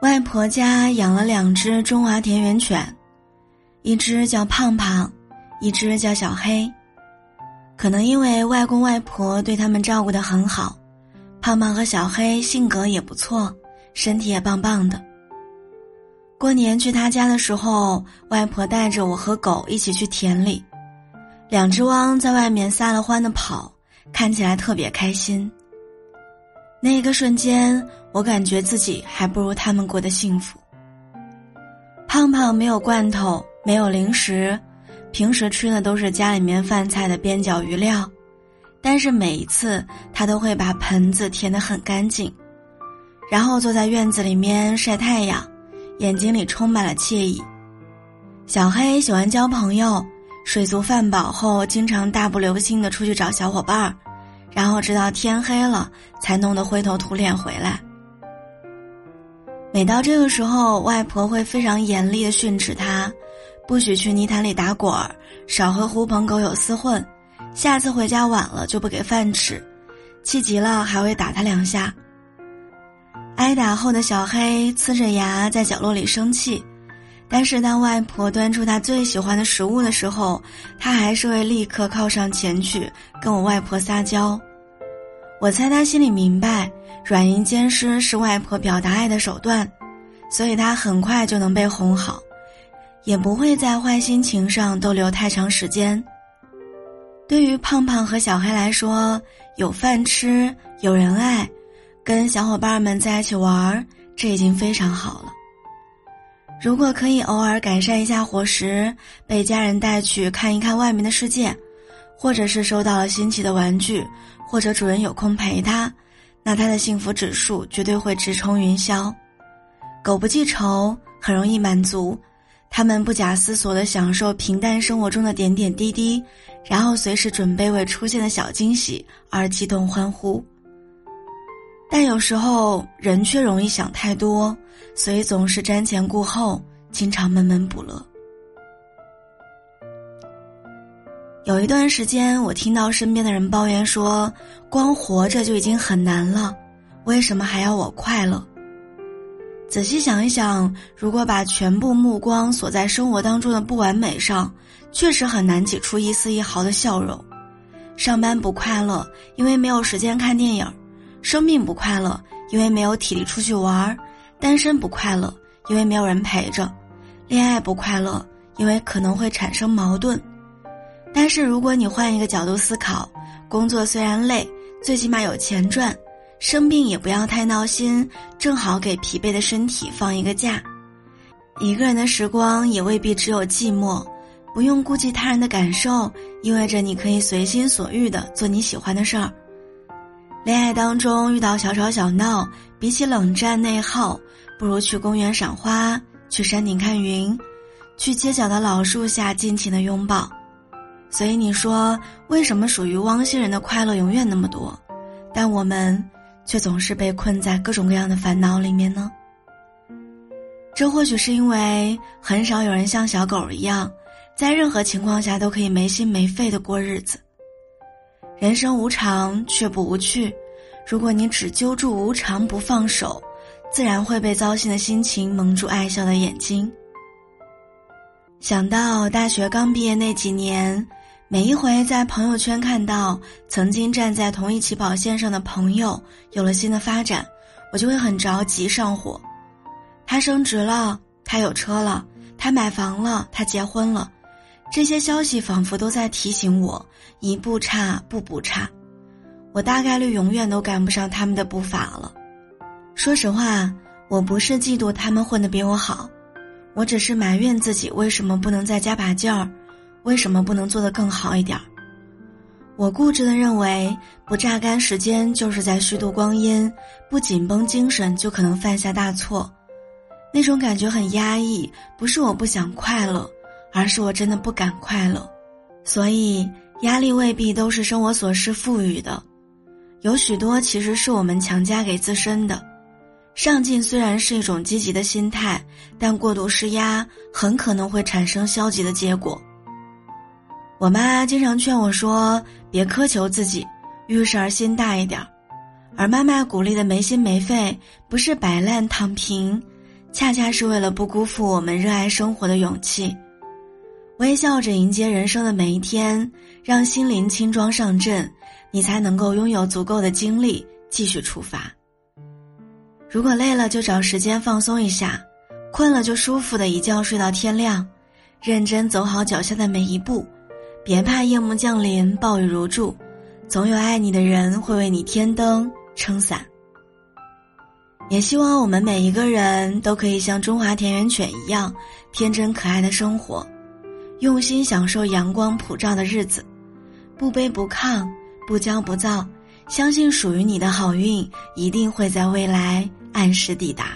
外婆家养了两只中华田园犬，一只叫胖胖，一只叫小黑。可能因为外公外婆对他们照顾的很好，胖胖和小黑性格也不错，身体也棒棒的。过年去他家的时候，外婆带着我和狗一起去田里，两只汪在外面撒了欢的跑，看起来特别开心。那个瞬间，我感觉自己还不如他们过得幸福。胖胖没有罐头，没有零食，平时吃的都是家里面饭菜的边角余料，但是每一次他都会把盆子填得很干净，然后坐在院子里面晒太阳。眼睛里充满了惬意。小黑喜欢交朋友，水足饭饱后，经常大步流星的出去找小伙伴儿，然后直到天黑了才弄得灰头土脸回来。每到这个时候，外婆会非常严厉的训斥他，不许去泥潭里打滚儿，少和狐朋狗友厮混，下次回家晚了就不给饭吃，气急了还会打他两下。挨打后的小黑呲着牙在角落里生气，但是当外婆端出他最喜欢的食物的时候，他还是会立刻靠上前去跟我外婆撒娇。我猜他心里明白，软硬兼施是外婆表达爱的手段，所以他很快就能被哄好，也不会在坏心情上逗留太长时间。对于胖胖和小黑来说，有饭吃，有人爱。跟小伙伴们在一起玩，这已经非常好了。如果可以偶尔改善一下伙食，被家人带去看一看外面的世界，或者是收到了新奇的玩具，或者主人有空陪他，那他的幸福指数绝对会直冲云霄。狗不记仇，很容易满足，他们不假思索的享受平淡生活中的点点滴滴，然后随时准备为出现的小惊喜而激动欢呼。但有时候人却容易想太多，所以总是瞻前顾后，经常闷闷不乐。有一段时间，我听到身边的人抱怨说：“光活着就已经很难了，为什么还要我快乐？”仔细想一想，如果把全部目光锁在生活当中的不完美上，确实很难挤出一丝一毫的笑容。上班不快乐，因为没有时间看电影。生病不快乐，因为没有体力出去玩；单身不快乐，因为没有人陪着；恋爱不快乐，因为可能会产生矛盾。但是如果你换一个角度思考，工作虽然累，最起码有钱赚；生病也不要太闹心，正好给疲惫的身体放一个假。一个人的时光也未必只有寂寞，不用顾及他人的感受，意味着你可以随心所欲的做你喜欢的事儿。恋爱当中遇到小吵小闹，比起冷战内耗，不如去公园赏花，去山顶看云，去街角的老树下尽情的拥抱。所以你说，为什么属于汪星人的快乐永远那么多，但我们却总是被困在各种各样的烦恼里面呢？这或许是因为很少有人像小狗一样，在任何情况下都可以没心没肺的过日子。人生无常却不无趣，如果你只揪住无常不放手，自然会被糟心的心情蒙住爱笑的眼睛。想到大学刚毕业那几年，每一回在朋友圈看到曾经站在同一起跑线上的朋友有了新的发展，我就会很着急上火。他升职了，他有车了，他买房了，他结婚了。这些消息仿佛都在提醒我，一步差步步差，我大概率永远都赶不上他们的步伐了。说实话，我不是嫉妒他们混得比我好，我只是埋怨自己为什么不能再加把劲儿，为什么不能做得更好一点儿。我固执的认为，不榨干时间就是在虚度光阴，不紧绷精神就可能犯下大错，那种感觉很压抑。不是我不想快乐。而是我真的不敢快乐，所以压力未必都是生活琐事赋予的，有许多其实是我们强加给自身的。上进虽然是一种积极的心态，但过度施压很可能会产生消极的结果。我妈经常劝我说：“别苛求自己，遇事儿心大一点儿。”而妈妈鼓励的没心没肺，不是摆烂躺平，恰恰是为了不辜负我们热爱生活的勇气。微笑着迎接人生的每一天，让心灵轻装上阵，你才能够拥有足够的精力继续出发。如果累了，就找时间放松一下；困了，就舒服的一觉睡到天亮。认真走好脚下的每一步，别怕夜幕降临，暴雨如注，总有爱你的人会为你添灯撑伞。也希望我们每一个人都可以像中华田园犬一样天真可爱的生活，用心享受阳光普照的日子，不卑不亢，不骄不躁，相信属于你的好运一定会在未来按时抵达。